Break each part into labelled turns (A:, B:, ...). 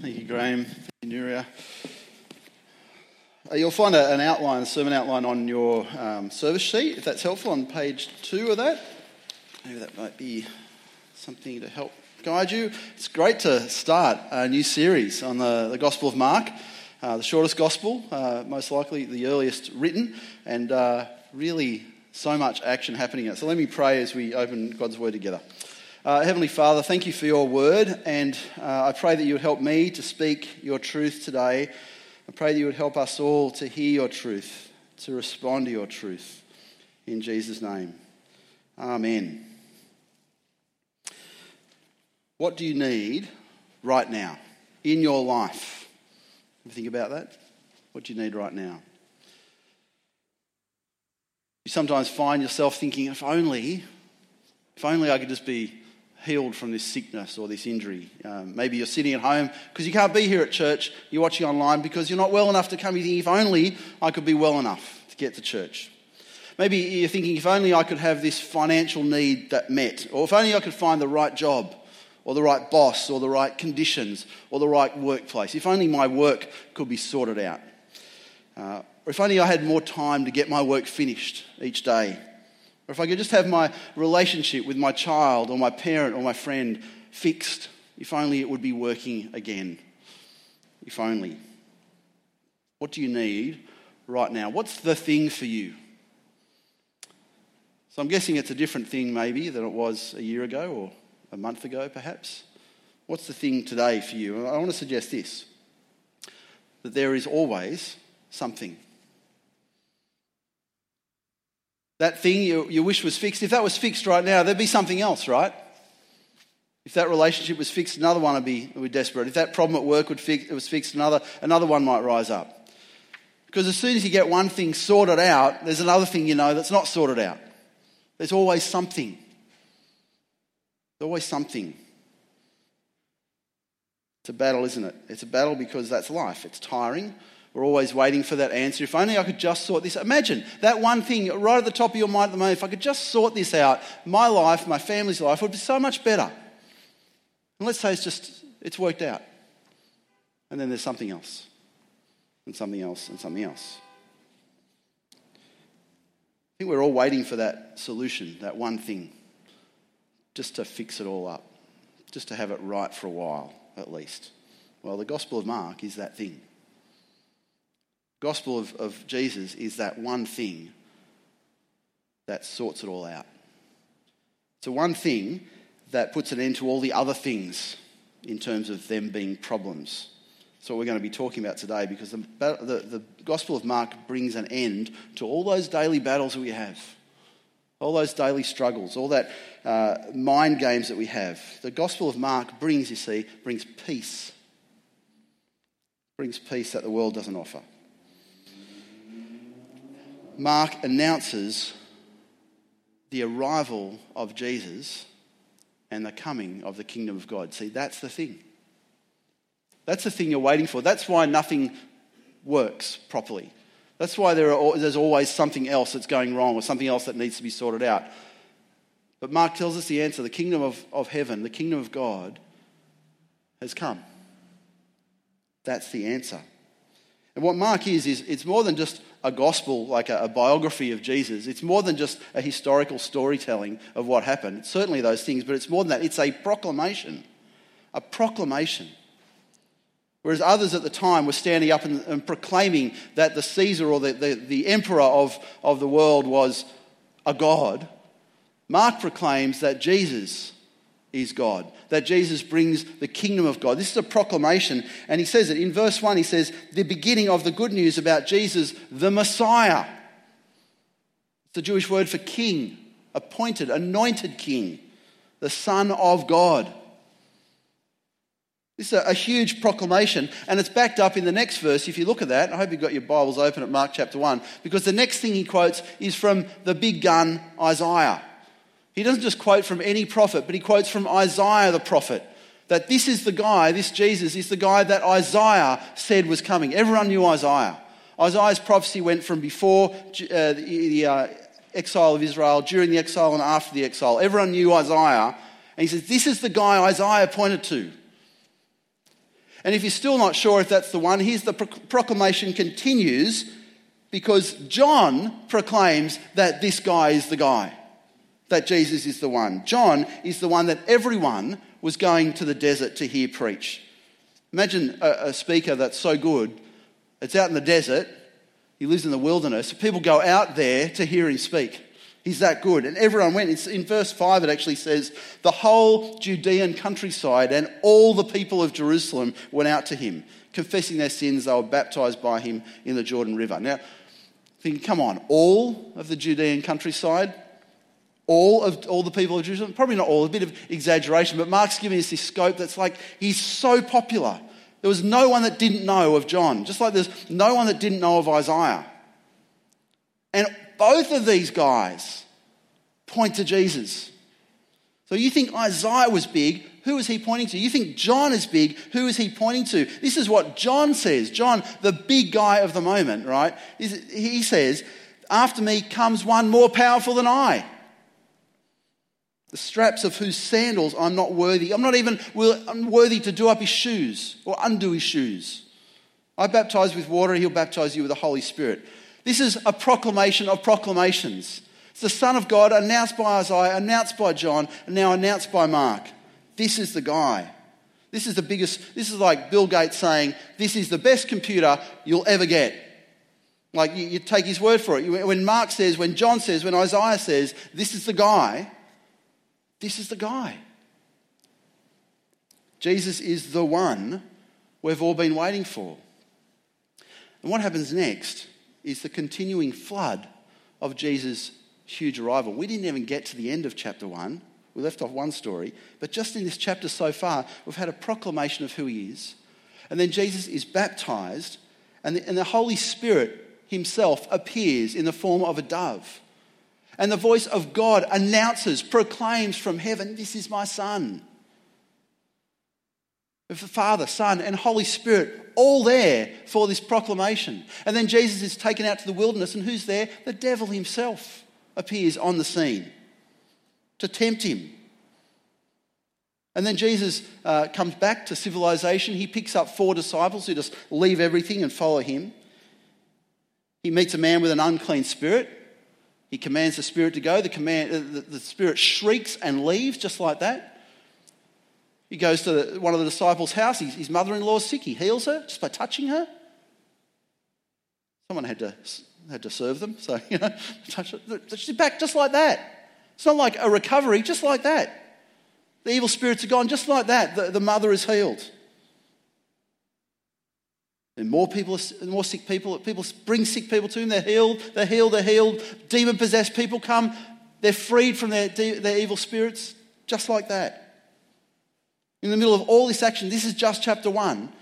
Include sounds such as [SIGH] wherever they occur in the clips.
A: Thank you, Graham. Thank you, Nuria. Uh, you'll find an outline, a sermon outline on your um, service sheet, if that's helpful, on page two of that. Maybe that might be something to help guide you. It's great to start a new series on the, the Gospel of Mark, uh, the shortest Gospel, uh, most likely the earliest written, and uh, really so much action happening in. So let me pray as we open God's Word together. Uh, Heavenly Father, thank you for your word, and uh, I pray that you would help me to speak your truth today. I pray that you would help us all to hear your truth, to respond to your truth. In Jesus' name. Amen. What do you need right now in your life? You think about that? What do you need right now? You sometimes find yourself thinking, if only, if only I could just be healed from this sickness or this injury. Um, maybe you're sitting at home because you can't be here at church. You're watching online because you're not well enough to come. You think, if only I could be well enough to get to church. Maybe you're thinking, if only I could have this financial need that met, or if only I could find the right job, or the right boss, or the right conditions, or the right workplace. If only my work could be sorted out. Uh, or if only I had more time to get my work finished each day or if I could just have my relationship with my child or my parent or my friend fixed, if only it would be working again. If only. What do you need right now? What's the thing for you? So I'm guessing it's a different thing maybe than it was a year ago or a month ago perhaps. What's the thing today for you? I want to suggest this that there is always something that thing you, you wish was fixed, if that was fixed right now, there'd be something else, right? If that relationship was fixed, another one would be, would be desperate. If that problem at work would fix, was fixed, another, another one might rise up. Because as soon as you get one thing sorted out, there's another thing you know that's not sorted out. There's always something. There's always something. It's a battle, isn't it? It's a battle because that's life. It's tiring. We're always waiting for that answer. If only I could just sort this. Imagine that one thing right at the top of your mind at the moment. If I could just sort this out, my life, my family's life would be so much better. And let's say it's just it's worked out. And then there's something else. And something else and something else. I think we're all waiting for that solution, that one thing, just to fix it all up, just to have it right for a while, at least. Well, the Gospel of Mark is that thing gospel of, of Jesus is that one thing that sorts it all out. It's the one thing that puts an end to all the other things in terms of them being problems. That's what we're going to be talking about today because the, the, the Gospel of Mark brings an end to all those daily battles that we have, all those daily struggles, all that uh, mind games that we have. The Gospel of Mark brings, you see, brings peace. Brings peace that the world doesn't offer. Mark announces the arrival of Jesus and the coming of the kingdom of God. See, that's the thing. That's the thing you're waiting for. That's why nothing works properly. That's why there are, there's always something else that's going wrong or something else that needs to be sorted out. But Mark tells us the answer the kingdom of, of heaven, the kingdom of God, has come. That's the answer. And what Mark is, is it's more than just a gospel, like a, a, biography of Jesus. It's more than just a historical storytelling of what happened. It's certainly those things, but it's more than that. It's a proclamation. A proclamation. Whereas others at the time were standing up and, and proclaiming that the Caesar or the, the, the emperor of, of the world was a god, Mark proclaims that Jesus is God, that Jesus brings the kingdom of God. This is a proclamation, and he says it in verse 1. He says, The beginning of the good news about Jesus, the Messiah. It's the Jewish word for king, appointed, anointed king, the Son of God. This is a, huge proclamation, and it's backed up in the next verse. If you look at that, I hope you've got your Bibles open at Mark chapter 1, because the next thing he quotes is from the big gun Isaiah. He doesn't just quote from any prophet, but he quotes from Isaiah the prophet. That this is the guy, this Jesus is the guy that Isaiah said was coming. Everyone knew Isaiah. Isaiah's prophecy went from before uh, the, the uh, exile of Israel, during the exile, and after the exile. Everyone knew Isaiah. And he says, This is the guy Isaiah pointed to. And if you're still not sure if that's the one, here's the proclamation continues because John proclaims that this guy is the guy, that Jesus is the one. John is the one that everyone was going to the desert to hear preach. Imagine a, a speaker that's so good, it's out in the desert, he lives in the wilderness, people go out there to hear him speak. He's that good. And everyone went. It's in verse 5, it actually says, the whole Judean countryside and all the people of Jerusalem went out to him. Confessing their sins, they were baptized by him in the Jordan River. Now, think, come on, all of the Judean countryside, all of all the people of Jerusalem, probably not all, a bit of exaggeration, but Mark's giving us this scope that's like he's so popular. There was no one that didn't know of John, just like there's no one that didn't know of Isaiah. And both of these guys point to Jesus. So you think Isaiah was big, who is he pointing to? You think John is big, who is he pointing to? This is what John says. John, the big guy of the moment, right? He says, After me comes one more powerful than I. The straps of whose sandals I'm not worthy. I'm not even worthy to do up his shoes or undo his shoes. I baptize with water, he'll baptize you with the Holy Spirit. This is a proclamation of proclamations. It's the Son of God announced by Isaiah, announced by John, and now announced by Mark. This is the guy. This is the biggest, this is like Bill Gates saying, This is the best computer you'll ever get. Like you, you take his word for it. When Mark says, when John says, when Isaiah says, This is the guy, this is the guy. Jesus is the one we've all been waiting for. And what happens next is the continuing flood of Jesus' huge arrival. We didn't even get to the end of chapter 1. We left off one story. But just in this chapter so far, we've had a proclamation of who he is. And then Jesus is baptized, and the, and the Holy Spirit himself appears in the form of a dove. And the voice of God announces, proclaims from heaven, This is my Son. Of the Father, Son, and Holy Spirit, all there for this proclamation. And then Jesus is taken out to the wilderness, and who's there? The devil himself appears on the scene to tempt him. And then Jesus uh, comes back to civilization. He picks up four disciples who just leave everything and follow him. He meets a man with an unclean spirit. He commands the spirit to go. The, command, uh, the, the spirit shrieks and leaves just like that. He goes to the, one of the disciples' house. His, his mother in law is sick. He heals her just by touching her. Someone had to, had to serve them. So, [LAUGHS] you know, touch. She's back just like that. It's not like a recovery, just like that. The evil spirits are gone, just like that. The, the mother is healed. And more people, more sick people, people bring sick people to him, they're healed, they're healed, they're healed. Demon possessed people come, they're freed from their, their evil spirits, just like that. In the middle of all this action, this is just chapter one.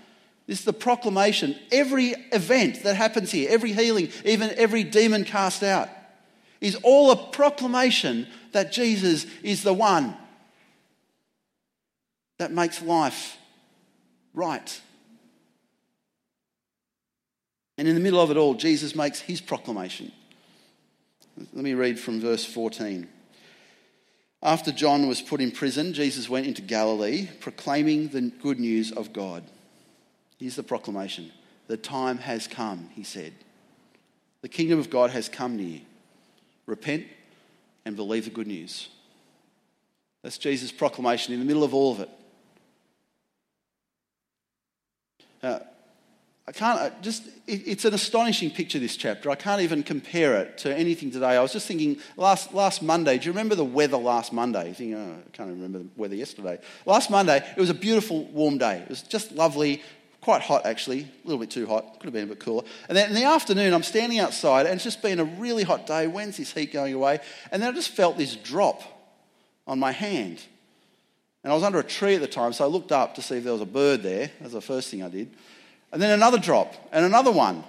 A: This is the proclamation. Every event that happens here, every healing, even every demon cast out, is all a proclamation that Jesus is the one that makes life right. And in the middle of it all, Jesus makes his proclamation. Let me read from verse 14. After John was put in prison, Jesus went into Galilee proclaiming the good news of God. Here's the proclamation The time has come, he said. The kingdom of God has come near. Repent and believe the good news. That's Jesus' proclamation in the middle of all of it. Uh, I can't, just, it, it's an astonishing picture, this chapter. I can't even compare it to anything today. I was just thinking last, last Monday, do you remember the weather last Monday? You think, oh, I can't remember the weather yesterday. Last Monday, it was a beautiful, warm day. It was just lovely, quite hot actually, a little bit too hot, could have been a bit cooler. And then in the afternoon, I'm standing outside, and it's just been a really hot day. When's this heat going away? And then I just felt this drop on my hand. And I was under a tree at the time, so I looked up to see if there was a bird there. That's the first thing I did. And then another drop, and another one.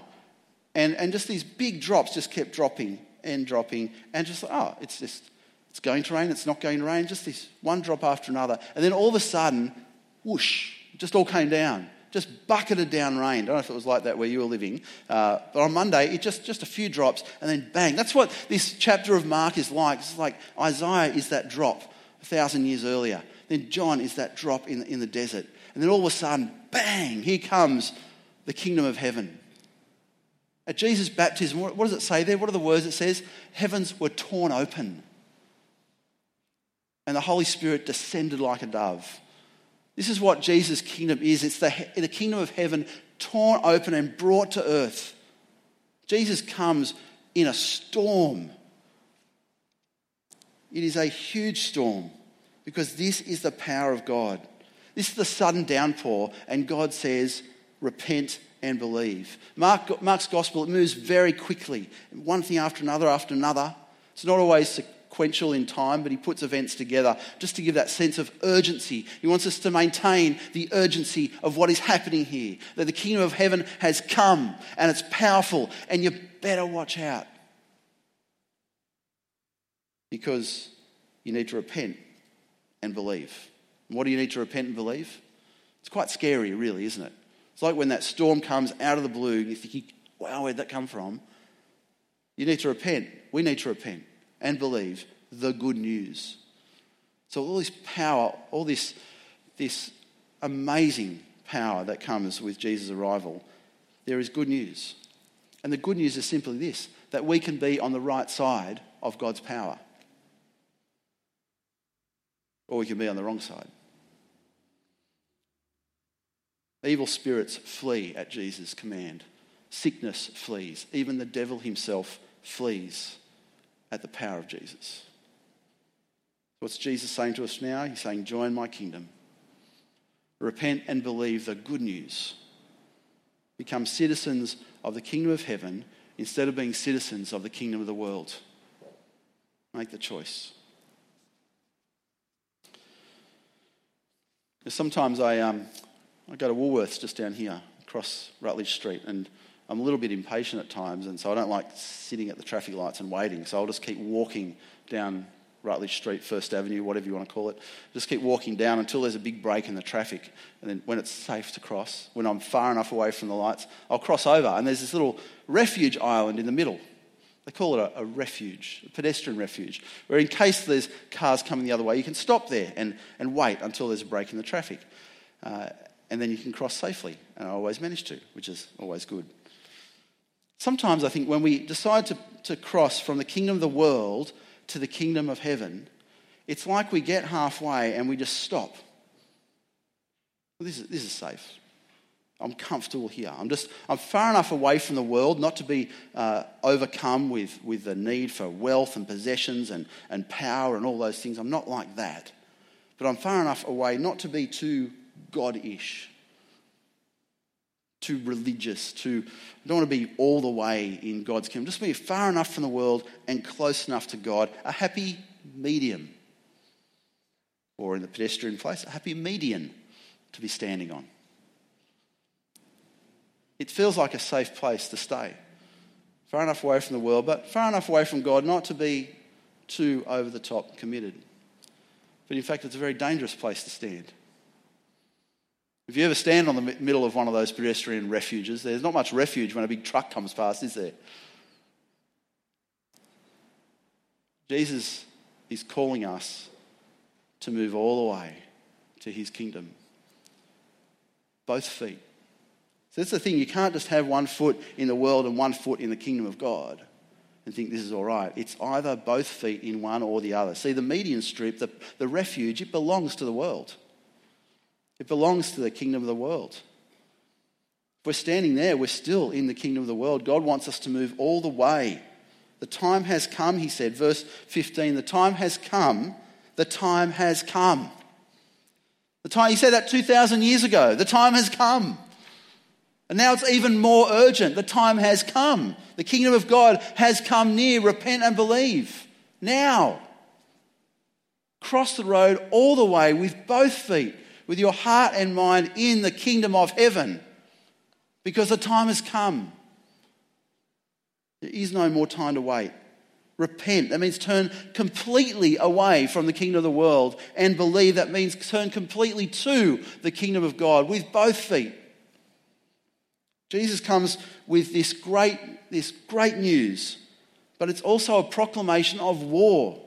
A: And, and just these big drops just kept dropping and dropping, and just oh, it's just, it's going to rain, it's not going to rain, just this one drop after another. And then all of a sudden, whoosh, just all came down. Just bucketed down rain. I don't know if it was like that where you were living. Uh, but on Monday, it just, just a few drops, and then bang. That's what this chapter of Mark is like. It's like Isaiah is that drop a thousand years earlier. Then John is that drop in, in the desert. And then all of a sudden, bang, here comes the kingdom of heaven. At Jesus' baptism, what does it say there? What are the words it says? Heavens were torn open. And the Holy Spirit descended like a dove. This is what Jesus' kingdom is it's the, the kingdom of heaven torn open and brought to earth. Jesus comes in a storm. It is a huge storm because this is the power of God. This is the sudden downpour, and God says, Repent and believe. Mark, Mark's gospel, it moves very quickly, one thing after another after another. It's not always sequential in time, but he puts events together just to give that sense of urgency. He wants us to maintain the urgency of what is happening here, that the kingdom of heaven has come and it's powerful, and you better watch out because you need to repent and believe. And what do you need to repent and believe? It's quite scary, really, isn't it? It's like when that storm comes out of the blue, you think, wow, where'd that come from? You need to repent. We need to repent and believe the good news. So, all this power, all this, this amazing power that comes with Jesus' arrival, there is good news. And the good news is simply this that we can be on the right side of God's power, or we can be on the wrong side. Evil spirits flee at Jesus' command. Sickness flees. Even the devil himself flees at the power of Jesus. What's Jesus saying to us now? He's saying, Join my kingdom. Repent and believe the good news. Become citizens of the kingdom of heaven instead of being citizens of the kingdom of the world. Make the choice. Sometimes I, um, I go to Woolworths just down here across Rutledge Street, and I'm a little bit impatient at times, and so I don't like sitting at the traffic lights and waiting. So I'll just keep walking down Rutledge Street, First Avenue, whatever you want to call it. Just keep walking down until there's a big break in the traffic. And then when it's safe to cross, when I'm far enough away from the lights, I'll cross over. And there's this little refuge island in the middle. They call it a, a refuge, a pedestrian refuge, where in case there's cars coming the other way, you can stop there and, and wait until there's a break in the traffic. Uh, and then you can cross safely. And I always manage to, which is always good. Sometimes I think when we decide to, to cross from the kingdom of the world to the kingdom of heaven, it's like we get halfway and we just stop. Well, this, is, this is safe. I'm comfortable here. I'm just I'm far enough away from the world not to be uh, overcome with, with the need for wealth and possessions and, and power and all those things. I'm not like that. But I'm far enough away not to be too God-ish, too religious, too I don't want to be all the way in God's kingdom. Just be far enough from the world and close enough to God. A happy medium. Or in the pedestrian place, a happy median to be standing on. It feels like a safe place to stay. Far enough away from the world, but far enough away from God not to be too over the top committed. But in fact, it's a very dangerous place to stand. If you ever stand on the middle of one of those pedestrian refuges, there's not much refuge when a big truck comes past, is there? Jesus is calling us to move all the way to his kingdom. Both feet. So that's the thing, you can't just have one foot in the world and one foot in the kingdom of God and think this is all right. It's either both feet in one or the other. See, the median strip, the, the refuge, it belongs to the world. It belongs to the kingdom of the world. If we're standing there, we're still in the kingdom of the world. God wants us to move all the way. The time has come, he said, verse 15. The time has come. The time has come. The time, he said that 2,000 years ago. The time has come. And now it's even more urgent. The time has come. The kingdom of God has come near. Repent and believe. Now. Cross the road all the way with both feet with your heart and mind in the kingdom of heaven because the time has come. There is no more time to wait. Repent. That means turn completely away from the kingdom of the world and believe. That means turn completely to the kingdom of God with both feet. Jesus comes with this great, this great news, but it's also a proclamation of war.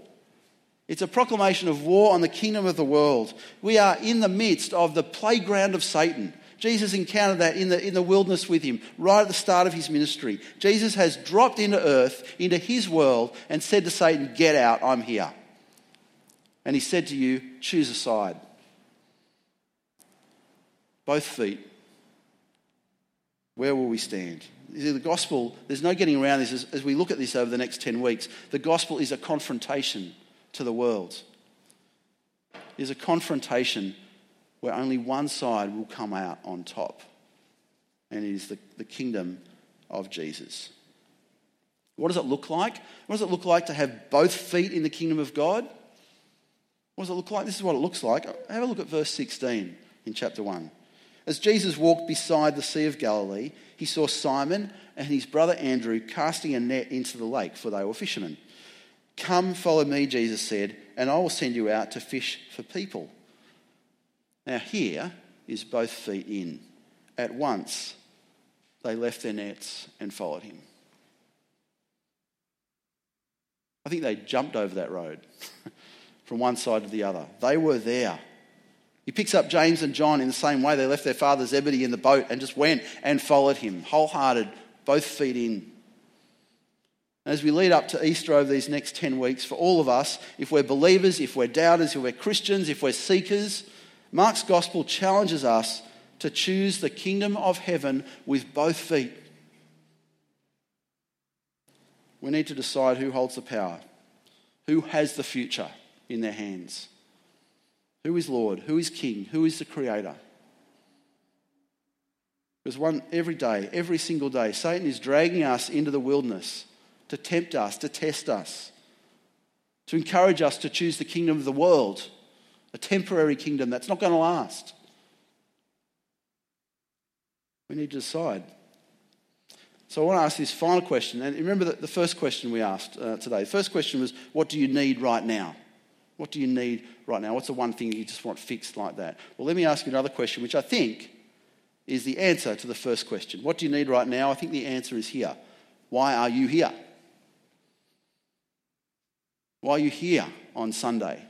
A: It's a proclamation of war on the kingdom of the world. We are in the midst of the playground of Satan. Jesus encountered that in the, in the wilderness with him, right at the start of his ministry. Jesus has dropped into earth, into his world, and said to Satan, Get out, I'm here. And he said to you, Choose a side. Both feet. Where will we stand? The gospel, there's no getting around this as, as we look at this over the next 10 weeks. The gospel is a confrontation to the world. is a confrontation where only one side will come out on top, and it is the, the kingdom of Jesus. What does it look like? What does it look like to have both feet in the kingdom of God? What does it look like? This is what it looks like. Have a look at verse 16 in chapter 1. As Jesus walked beside the Sea of Galilee, he saw Simon and his brother Andrew casting a net into the lake, for they were fishermen. Come, follow me, Jesus said, and I will send you out to fish for people. Now, here is both feet in. At once, they left their nets and followed him. I think they jumped over that road [LAUGHS] from one side to the other. They were there. He picks up James and John in the same way. They left their father Zebedee in the boat and just went and followed him, wholehearted, both feet in. As we lead up to Easter over these next 10 weeks, for all of us, if we're believers, if we're doubters, if we're Christians, if we're seekers, Mark's gospel challenges us to choose the kingdom of heaven with both feet. We need to decide who holds the power, who has the future in their hands, who is Lord, who is King, who is the Creator. Because one every day, every single day, Satan is dragging us into the wilderness to tempt us, to test us, to encourage us to choose the kingdom of the world a temporary kingdom that's not going to last. We need to decide. So I want to ask this final question. And remember the first question we asked uh, today. The first question was, What do you need right now? What do you need right now? What's the one thing you just want fixed like that? Well, let me ask you another question, which I think is the answer to the first question. What do you need right now? I think the answer is here. Why are you here? Why are you here on Sunday?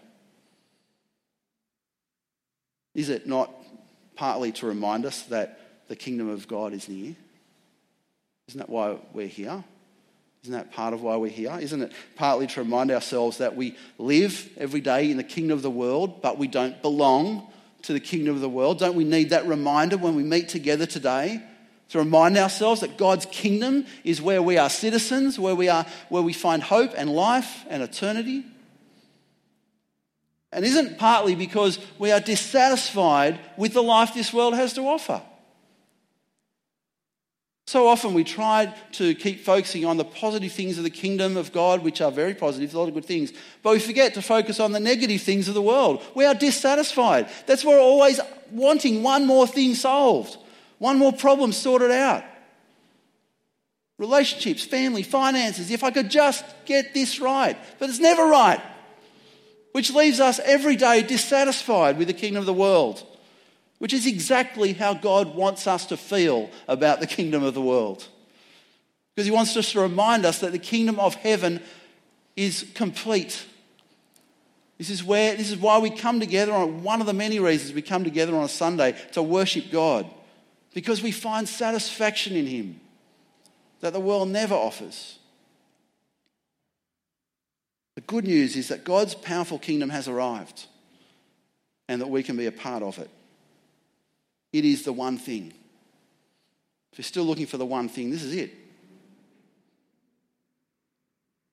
A: Is it not partly to remind us that the kingdom of God is near? Isn't that why we're here? Isn't that part of why we're here? Isn't it partly to remind ourselves that we live every day in the kingdom of the world, but we don't belong to the kingdom of the world? Don't we need that reminder when we meet together today? To remind ourselves that God's kingdom is where we are citizens, where we, are, where we find hope and life and eternity? and isn't partly because we are dissatisfied with the life this world has to offer. So often we try to keep focusing on the positive things of the kingdom of God, which are very positive, a lot of good things, but we forget to focus on the negative things of the world. We are dissatisfied. That's why we're always wanting one more thing solved, one more problem sorted out. Relationships, family, finances, if I could just get this right. But it's never right which leaves us every day dissatisfied with the kingdom of the world, which is exactly how God wants us to feel about the kingdom of the world. Because he wants us to remind us that the kingdom of heaven is complete. This is, where, this is why we come together on one of the many reasons we come together on a Sunday to worship God. Because we find satisfaction in Him that the world never offers. The good news is that God's powerful kingdom has arrived and that we can be a part of it. It is the one thing. If you're still looking for the one thing, this is it.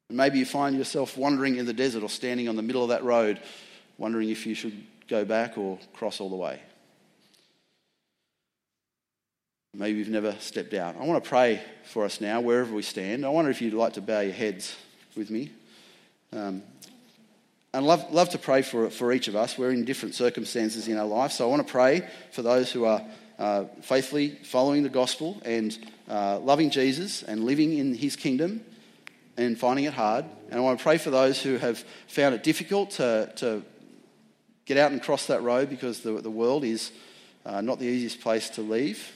A: And maybe you find yourself wandering in the desert or standing on the middle of that road, wondering if you should go back or cross all the way. Maybe you've never stepped out. I want to pray for us now, wherever we stand. I wonder if you'd like to bow your heads with me. Um, and love, love to pray for, for each of us. We're in different circumstances in our life. So I want to pray for those who are uh, faithfully following the gospel and uh, loving Jesus and living in his kingdom and finding it hard. And I want to pray for those who have found it difficult to, to get out and cross that road because the, the world is uh, not the easiest place to leave.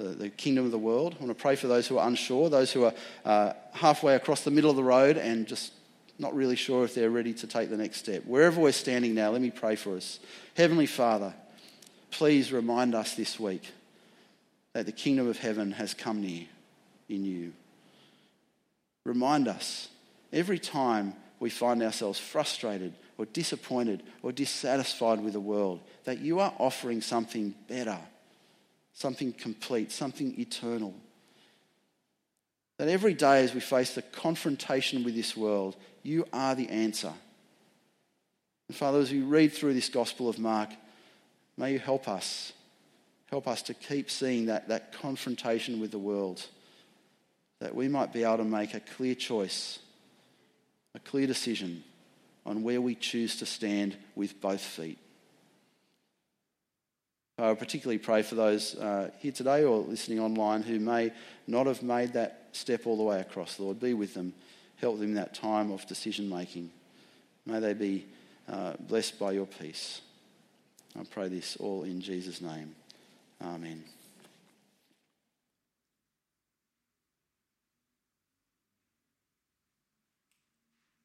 A: The, kingdom of the world. I want to pray for those who are unsure, those who are uh, halfway across the middle of the road and just not really sure if they're ready to take the next step. Wherever we're standing now, let me pray for us. Heavenly Father, please remind us this week that the kingdom of heaven has come near in you. Remind us every time we find ourselves frustrated or disappointed or dissatisfied with the world that you are offering something better, something complete, something eternal. That every day as we face the confrontation with this world, you are the answer. And Father, as we read through this Gospel of Mark, may you help us. Help us to keep seeing that, that confrontation with the world, that we might be able to make a clear choice, a clear decision on where we choose to stand with both feet. I particularly pray for those uh, here today or listening online who may not have made that step all the way across. Lord, be with them. Help them in that time of decision making. May they be uh, blessed by your peace. I pray this all in Jesus' name. Amen.